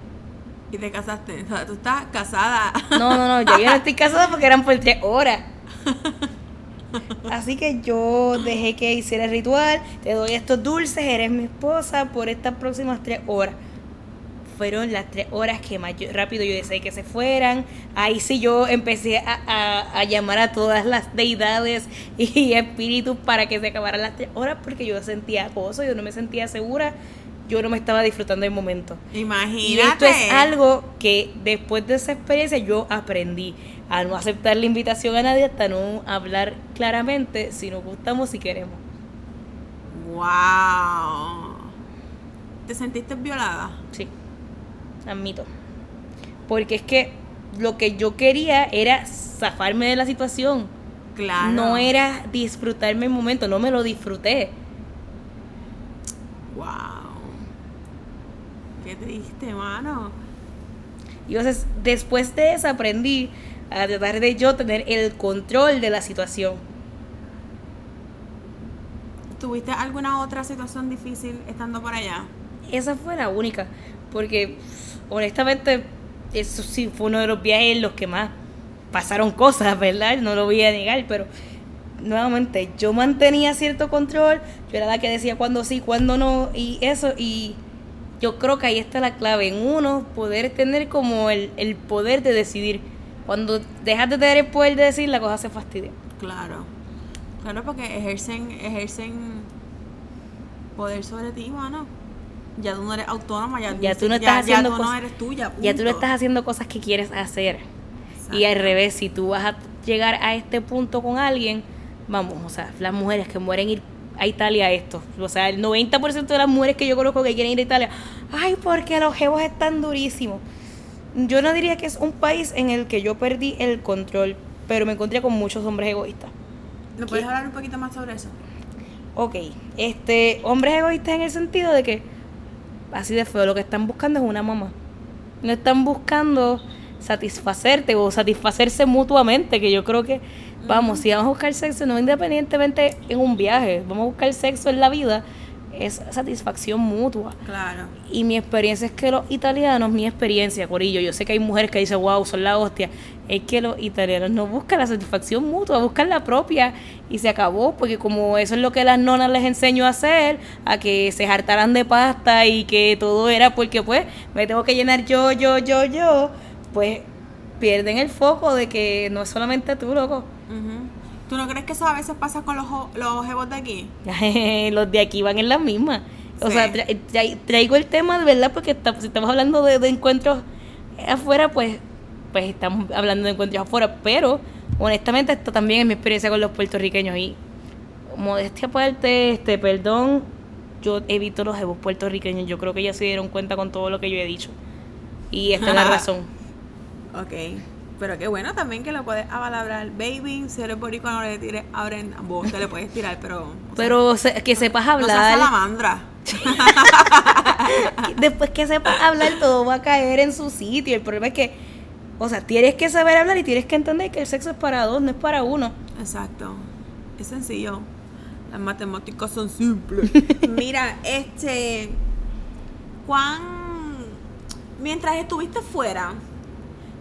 ¿Y te casaste? O sea, tú estás casada. No, no, no, yo, no estoy casada porque eran por tres horas. <laughs> Así que yo dejé que hiciera el ritual, te doy estos dulces, eres mi esposa por estas próximas tres horas fueron las tres horas que más rápido yo deseé que se fueran. Ahí sí yo empecé a, llamar a todas las deidades y espíritus para que se acabaran las tres horas porque yo sentía acoso, yo no me sentía segura, yo no me estaba disfrutando del momento. Imagínate. Y esto es algo que después de esa experiencia yo aprendí a no aceptar la invitación a nadie hasta no hablar claramente si nos gustamos, si queremos. ¡Wow! ¿Te sentiste violada? Sí admito. Porque es que lo que yo quería era zafarme de la situación. Claro. No era disfrutarme el momento, no me lo disfruté. Wow. Qué triste, mano. Y entonces, después de eso aprendí a tratar de yo tener el control de la situación. ¿Tuviste alguna otra situación difícil estando por allá? Esa fue la única, porque honestamente, eso sí fue uno de los viajes en los que más pasaron cosas, ¿verdad? No lo voy a negar, pero nuevamente yo mantenía cierto control, yo era la que decía cuándo sí, cuándo no, y eso, y yo creo que ahí está la clave, en uno poder tener como el, el poder de decidir. Cuando dejas de tener el poder de decir, la cosa se fastidia. Claro, claro, porque ejercen, ejercen poder sobre ti, mano ya tú no eres autónoma, ya, tú no estás haciendo ya tú no eres tuya. Ya tú no estás haciendo cosas que quieres hacer. Y al revés, si tú vas a llegar a este punto con alguien, vamos, o sea, las mujeres que mueren ir a Italia esto, o sea, el 90% de las mujeres que yo conozco que quieren ir a Italia, ay, porque los jevos están durísimos. Yo no diría que es un país en el que yo perdí el control, pero me encontré con muchos hombres egoístas. ¿No puedes hablar un poquito más sobre eso? Ok, este, hombres egoístas en el sentido de que así de feo. Lo que están buscando es una mamá. No están buscando satisfacerte o satisfacerse mutuamente, que yo creo que, vamos, si vamos a buscar sexo, no independientemente en un viaje, vamos a buscar sexo en la vida, es satisfacción mutua. Claro. Y mi experiencia es que los italianos, mi experiencia, Corillo, yo sé que hay mujeres que dicen, wow, son la hostia, es que los italianos no buscan la satisfacción mutua, buscan la propia y se acabó, porque como eso es lo que las nonas les enseñó a hacer, a que se hartaran de pasta y que todo era porque pues me tengo que llenar yo, yo, yo, yo, pues pierden el foco de que no es solamente tú, loco. ¿Tú no crees que eso a veces pasa con los, los jevos de aquí? <laughs> los de aquí van en la misma. O sea, traigo el tema de verdad porque si estamos hablando de, encuentros afuera, pues, pues estamos hablando de encuentros afuera. Pero, honestamente, esto también es mi experiencia con los puertorriqueños. Y, modestia aparte, este, perdón, yo evito los jebos puertorriqueños. Yo creo que ellas se dieron cuenta con todo lo que yo he dicho. Y esta es la <laughs> razón. Ok. Pero qué bueno también que lo puedes avalabrar. Baby, si eres boricua no le tires ahora en vos te le puedes tirar, pero... sea, Pero se- que sepas no seas hablar. salamandra. <laughs> Después que sepas hablar, todo va a caer en su sitio. El problema es que, o sea, tienes que saber hablar y tienes que entender que el sexo es para dos, no es para uno. Exacto. Es sencillo. Las matemáticas son simples. <laughs> Mira, este. ¿Cuán. Mientras estuviste fuera,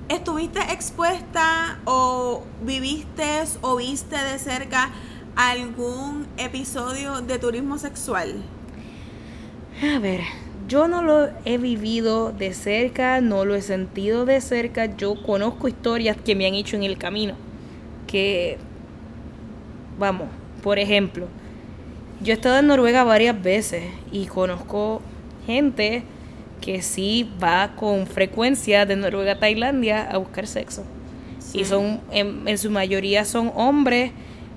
¿estuviste expuesta o viviste o viste de cerca algún episodio de turismo sexual? A ver, yo no lo he vivido de cerca, no lo he sentido de cerca. Yo conozco historias que me han hecho en el camino. Que, vamos, por ejemplo, yo he estado en Noruega varias veces y conozco gente que sí va con frecuencia de Noruega a Tailandia a buscar sexo. Y son, en, en su mayoría son hombres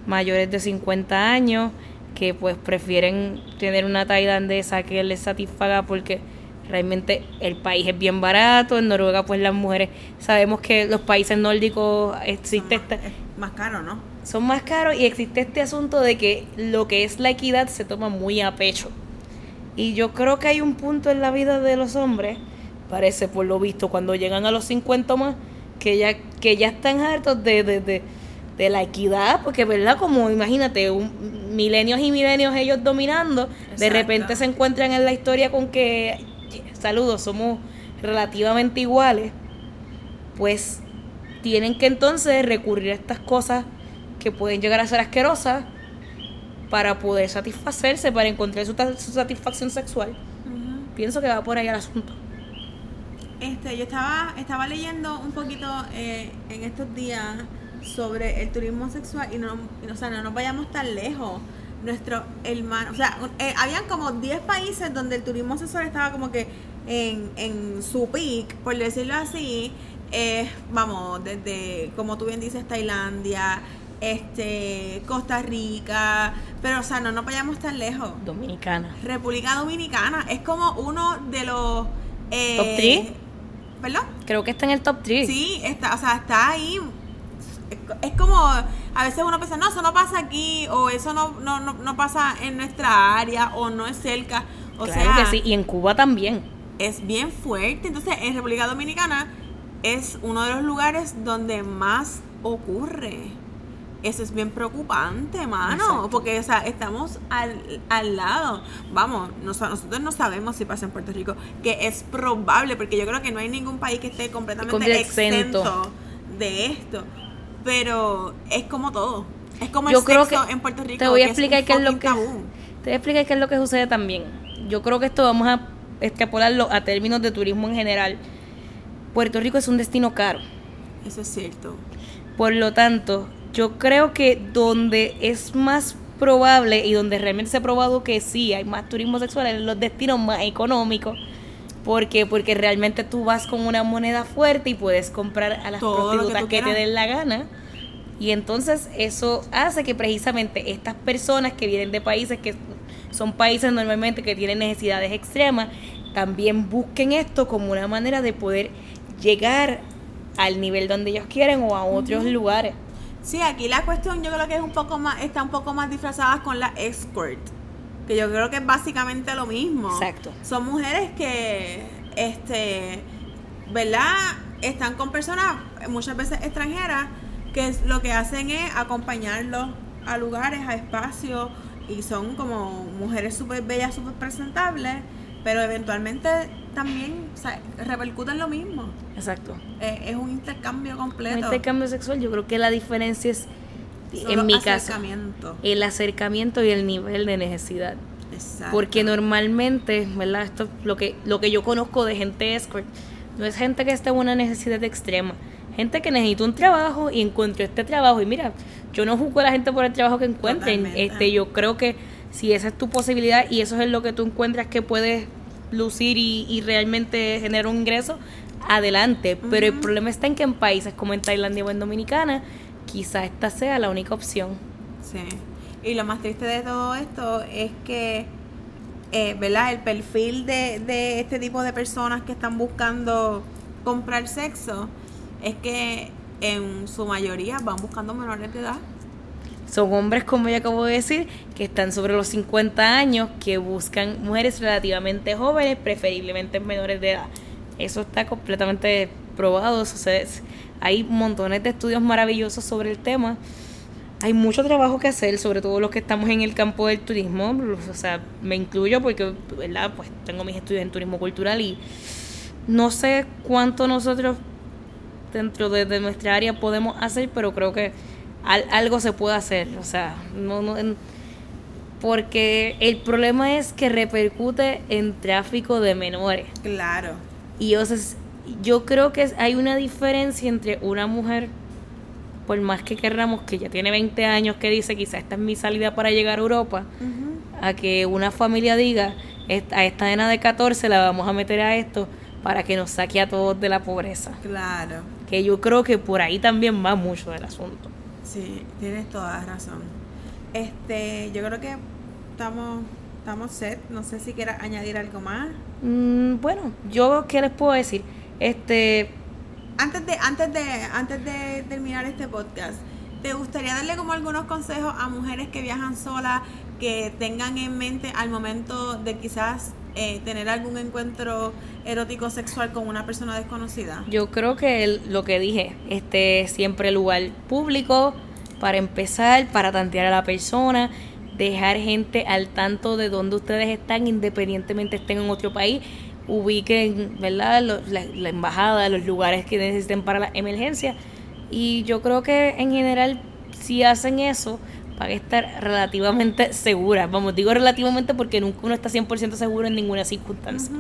mayores de 50 años que pues prefieren tener una tailandesa que les satisfaga porque realmente el país es bien barato, en Noruega pues las mujeres, sabemos que los países nórdicos existe esta, Es más caro, ¿no? son más caros y existe este asunto de que lo que es la equidad se toma muy a pecho. Y yo creo que hay un punto en la vida de los hombres, parece por lo visto, cuando llegan a los 50 más, que ya, que ya están hartos de, de, de, de la equidad, porque verdad, como imagínate, un, milenios y milenios ellos dominando, de repente se encuentran en la historia con que, saludos, somos relativamente iguales, pues tienen que entonces recurrir a estas cosas que pueden llegar a ser asquerosas para poder satisfacerse, para encontrar su, satisfacción sexual. Pienso que va por ahí el asunto. Este, yo estaba, estaba leyendo un poquito eh, en estos días sobre el turismo sexual y no, y no- o sea, no nos vayamos tan lejos. Nuestro hermano, o sea, eh, habían como 10 países donde el turismo sexual estaba como que en, en su peak, por decirlo así. Eh, vamos, desde, como tú bien dices, Tailandia, este, Costa Rica, pero o sea, no nos vayamos tan lejos. Dominicana. República Dominicana es como uno de los eh, ¿Top three? ¿Perdón? Creo que está en el top 3. Sí, está, o sea, está ahí. Es, es como a veces uno piensa, no, eso no pasa aquí, o eso no, no, no, no pasa en nuestra área, o no es cerca. O claro sea, que sí. Y en Cuba también. es bien fuerte. Entonces, en República Dominicana es uno de los lugares donde más ocurre. Eso es bien preocupante, mano, Exacto. porque o sea, estamos al, al lado. Vamos, nos- nosotros no sabemos si pasa en Puerto Rico, que es probable, porque yo creo que no hay ningún país que esté completamente exento. de esto. Pero es como todo. Es como Yo el creo sexo que en Puerto Rico. te voy a explicar qué es lo que tabú. te voy a explicar qué es lo que sucede también. Yo creo que esto vamos a extrapolarlo a términos de turismo en general. Puerto Rico es un destino caro. Eso es cierto. Por lo tanto, yo creo que donde es más probable y donde realmente se ha probado que sí hay más turismo sexual en los destinos más económicos. ¿Por qué? Porque realmente tú vas con una moneda fuerte y puedes comprar a las Todo lo que prostitutas que, te den la gana. Y entonces eso hace que precisamente estas personas que vienen de países que son países normalmente que tienen necesidades extremas, también busquen esto como una manera de poder llegar al nivel donde ellos quieren o a otros lugares. Sí, aquí la cuestión yo creo que es un poco más, está un poco más disfrazada con la escort. Que yo creo que es básicamente lo mismo. Exacto. Son mujeres que, este, ¿verdad? Están con personas muchas veces extranjeras que lo que hacen es acompañarlos a lugares, a espacios y son como mujeres súper bellas, súper presentables, pero eventualmente también o sea, repercuten lo mismo. Exacto. Eh, es un intercambio En completo. este cambio sexual yo creo que la diferencia es, Solo en mi caso, el acercamiento y el nivel de necesidad. Exacto. Porque normalmente, ¿verdad? Esto es lo que, lo que yo conozco de gente escort, no es gente que esté en una necesidad extrema. Gente que necesita un trabajo y encuentro este trabajo. Y mira, yo no juzgo a la gente por el trabajo que encuentren. Totalmente. Este, yo creo que si esa es tu posibilidad y eso es lo que tú encuentras que puedes lucir y, y realmente generar un ingreso, adelante. Pero el problema está en que en países como en Tailandia o en Dominicana, quizá esta sea la única opción. Sí. Y lo más triste de todo esto es que eh, ¿verdad? El perfil de, de este tipo de personas que están buscando comprar sexo es que en su mayoría van buscando menores de edad. Son hombres, como ya acabo de decir, que están sobre los 50 años, que buscan mujeres relativamente jóvenes, preferiblemente menores de edad. Eso está completamente probado. hay montones de estudios maravillosos sobre el tema. Hay mucho trabajo que hacer, sobre todo los que estamos en el campo del turismo. O sea, me incluyo porque, ¿verdad? Pues tengo mis estudios en turismo cultural y no sé cuánto nosotros dentro de, nuestra área podemos hacer, pero creo que algo se puede hacer. O sea, no, no porque el problema es que repercute en tráfico de menores. Claro. Y o yo creo que hay una diferencia entre una mujer, por más que querramos, que ya tiene 20 años, que dice quizá esta es mi salida para llegar a Europa, a que una familia diga, a esta nena de 14 la vamos a meter a esto para que nos saque a todos de la pobreza. Claro. Que yo creo que por ahí también va mucho del asunto. Sí, tienes toda razón. Este, yo creo que estamos estamos set. No sé si quieras añadir algo más. Mm, bueno, yo qué les puedo decir. Este, antes de antes de antes de terminar este podcast, ¿te gustaría darle como algunos consejos a mujeres que viajan solas que tengan en mente al momento de quizás eh, tener algún encuentro erótico sexual con una persona desconocida? Yo creo que lo que dije, este siempre lugar público para empezar, para tantear a la persona, dejar gente al tanto de dónde ustedes están, independientemente estén en otro país, ubiquen, ¿verdad? La, la, embajada, los lugares que necesiten para la emergencia. Y yo creo que en general, si hacen eso, para estar relativamente segura. Vamos, digo relativamente porque nunca uno está 100% seguro en ninguna circunstancia.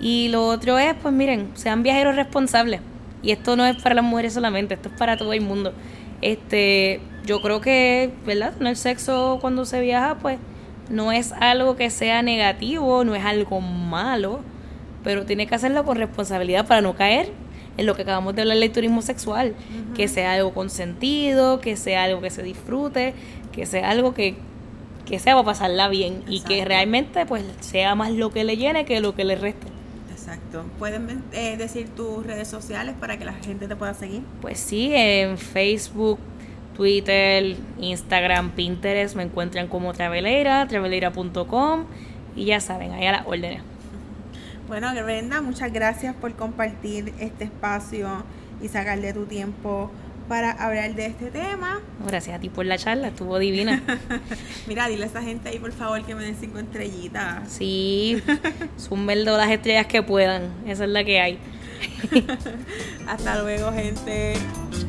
Y lo otro es, pues miren, sean viajeros responsables. Y esto no es para las mujeres solamente, esto es para todo el mundo. Este, yo creo que, ¿verdad? el sexo cuando se viaja, pues no es algo que sea negativo, no es algo malo, pero tiene que hacerlo con responsabilidad para no caer en lo que acabamos de hablar del turismo sexual, que sea algo consentido, que sea algo que se disfrute, que sea algo que, que sea para pasarla bien y que realmente pues sea más lo que le llene que lo que le reste. Exacto. ¿Pueden eh, decir tus redes sociales para que la gente te pueda seguir? Pues sí, en Facebook, Twitter, Instagram, Pinterest me encuentran como Traveleira, traveleira.com y ya saben, ahí a las órdenes. Bueno, Brenda, muchas gracias por compartir este espacio y sacarle tu tiempo para hablar de este tema. Gracias a ti por la charla, estuvo divina. <laughs> Mira, dile a esa gente ahí por favor que me den cinco estrellitas. Sí, zumben todas las estrellas que puedan, esa es la que hay. <laughs> hasta luego, gente.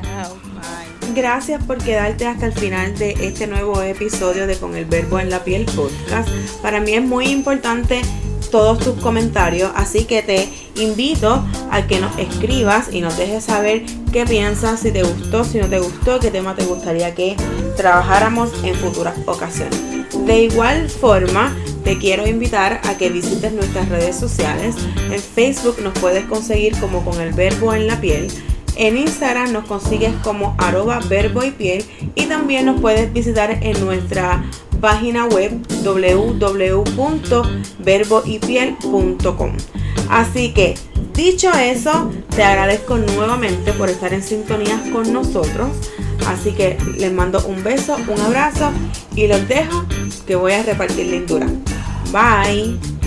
Chao. Bye. Gracias por quedarte hasta el final de este nuevo episodio de Con el Verbo en la Piel podcast. Para mí es muy importante todos tus comentarios, así que te invito a que nos escribas y nos dejes saber qué piensas, si te gustó, si no te gustó, qué tema te gustaría que trabajáramos en futuras ocasiones. De igual forma, te quiero invitar a que visites nuestras redes sociales. En Facebook nos puedes conseguir como con el verbo en la piel. En Instagram nos consigues como arroba verbo y piel y también nos puedes visitar en nuestra página web www.verboypiel.com. Así que, dicho eso, te agradezco nuevamente por estar en sintonía con nosotros. Así que les mando un beso, un abrazo y los dejo que voy a repartir lindura. Bye.